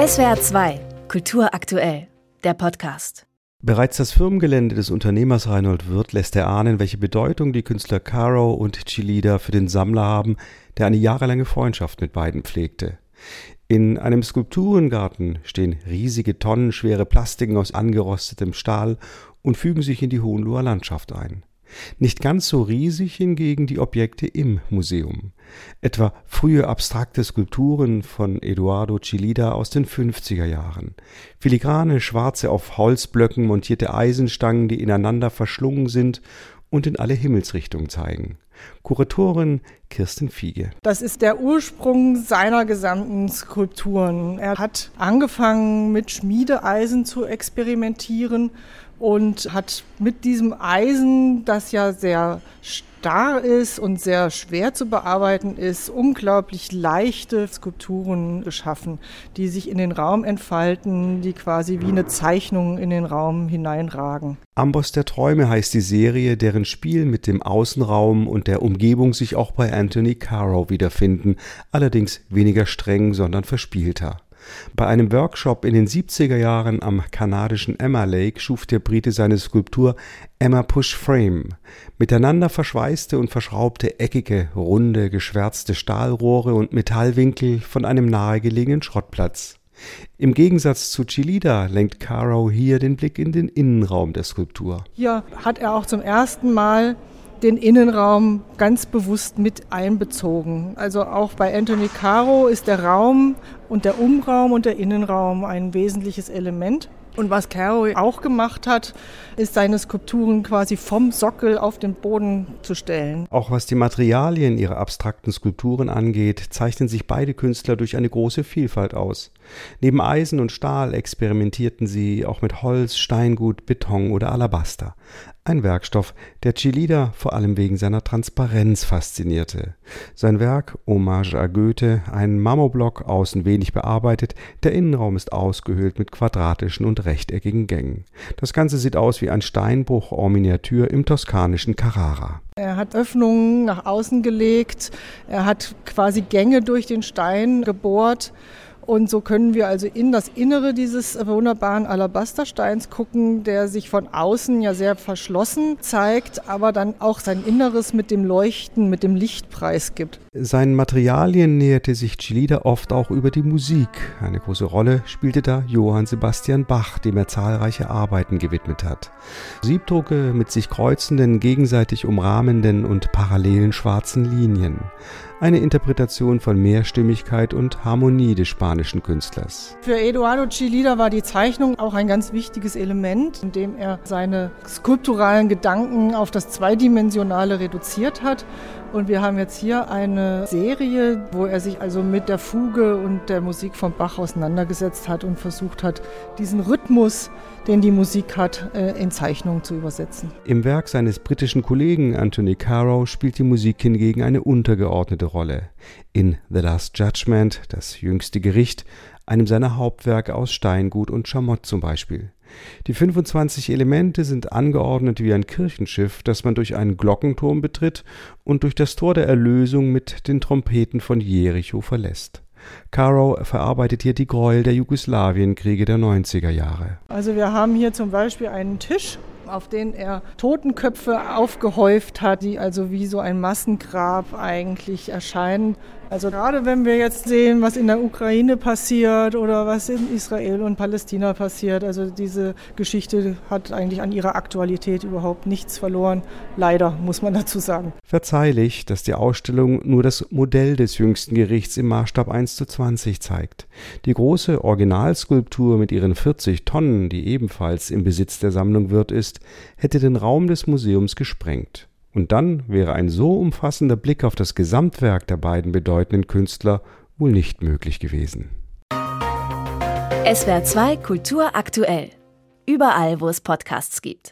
SWR 2, Kultur aktuell, der Podcast. Bereits das Firmengelände des Unternehmers Reinhold Wirth lässt erahnen, welche Bedeutung die Künstler Caro und Chilida für den Sammler haben, der eine jahrelange Freundschaft mit beiden pflegte. In einem Skulpturengarten stehen riesige tonnenschwere Plastiken aus angerostetem Stahl und fügen sich in die Hohenloher Landschaft ein. Nicht ganz so riesig hingegen die Objekte im Museum. Etwa frühe abstrakte Skulpturen von Eduardo Chilida aus den 50er Jahren. Filigrane schwarze auf Holzblöcken montierte Eisenstangen, die ineinander verschlungen sind und in alle Himmelsrichtungen zeigen. Kuratorin Kirsten Fiege. Das ist der Ursprung seiner gesamten Skulpturen. Er hat angefangen mit Schmiedeeisen zu experimentieren und hat mit diesem Eisen, das ja sehr starr ist und sehr schwer zu bearbeiten ist, unglaublich leichte Skulpturen geschaffen, die sich in den Raum entfalten, die quasi wie eine Zeichnung in den Raum hineinragen. Amboss der Träume heißt die Serie, deren Spiel mit dem Außenraum und der Umgebung sich auch bei Anthony Caro wiederfinden, allerdings weniger streng, sondern verspielter. Bei einem Workshop in den 70er Jahren am kanadischen Emma Lake schuf der Brite seine Skulptur Emma Push Frame. Miteinander verschweißte und verschraubte eckige, runde, geschwärzte Stahlrohre und Metallwinkel von einem nahegelegenen Schrottplatz. Im Gegensatz zu Chilida lenkt Caro hier den Blick in den Innenraum der Skulptur. Hier hat er auch zum ersten Mal den Innenraum ganz bewusst mit einbezogen. Also auch bei Anthony Caro ist der Raum und der Umraum und der Innenraum ein wesentliches Element. Und was Caro auch gemacht hat, ist seine Skulpturen quasi vom Sockel auf den Boden zu stellen. Auch was die Materialien ihrer abstrakten Skulpturen angeht, zeichnen sich beide Künstler durch eine große Vielfalt aus. Neben Eisen und Stahl experimentierten sie auch mit Holz, Steingut, Beton oder Alabaster. Ein Werkstoff, der Chilida vor allem wegen seiner Transparenz faszinierte. Sein Werk, Hommage à Goethe, ein Marmorblock, außen wenig bearbeitet, der Innenraum ist ausgehöhlt mit quadratischen und rechteckigen Gängen. Das Ganze sieht aus wie ein Steinbruch en Miniatur im toskanischen Carrara. Er hat Öffnungen nach außen gelegt, er hat quasi Gänge durch den Stein gebohrt und so können wir also in das Innere dieses wunderbaren Alabastersteins gucken, der sich von außen ja sehr verschlossen zeigt, aber dann auch sein Inneres mit dem Leuchten, mit dem Lichtpreis gibt. Seinen Materialien näherte sich Chilida oft auch über die Musik. Eine große Rolle spielte da Johann Sebastian Bach, dem er zahlreiche Arbeiten gewidmet hat. Siebdrucke mit sich kreuzenden, gegenseitig umrahmenden und parallelen schwarzen Linien eine Interpretation von Mehrstimmigkeit und Harmonie des spanischen Künstlers. Für Eduardo Chilida war die Zeichnung auch ein ganz wichtiges Element, indem er seine skulpturalen Gedanken auf das Zweidimensionale reduziert hat und wir haben jetzt hier eine Serie, wo er sich also mit der Fuge und der Musik von Bach auseinandergesetzt hat und versucht hat, diesen Rhythmus, den die Musik hat, äh, in Zeichnungen zu übersetzen. Im Werk seines britischen Kollegen Anthony Caro spielt die Musik hingegen eine untergeordnete Rolle. In The Last Judgment, das jüngste Gericht, einem seiner Hauptwerke aus Steingut und Schamott zum Beispiel. Die 25 Elemente sind angeordnet wie ein Kirchenschiff, das man durch einen Glockenturm betritt und durch das Tor der Erlösung mit den Trompeten von Jericho verlässt. Caro verarbeitet hier die Gräuel der Jugoslawienkriege der 90er Jahre. Also wir haben hier zum Beispiel einen Tisch, auf den er Totenköpfe aufgehäuft hat, die also wie so ein Massengrab eigentlich erscheinen. Also gerade wenn wir jetzt sehen, was in der Ukraine passiert oder was in Israel und Palästina passiert, also diese Geschichte hat eigentlich an ihrer Aktualität überhaupt nichts verloren. Leider muss man dazu sagen. Verzeihlich, dass die Ausstellung nur das Modell des jüngsten Gerichts im Maßstab 1 zu 20 zeigt. Die große Originalskulptur mit ihren 40 Tonnen, die ebenfalls im Besitz der Sammlung wird, ist, hätte den Raum des Museums gesprengt. Und dann wäre ein so umfassender Blick auf das Gesamtwerk der beiden bedeutenden Künstler wohl nicht möglich gewesen. SWR 2 Kultur aktuell. Überall, wo es Podcasts gibt.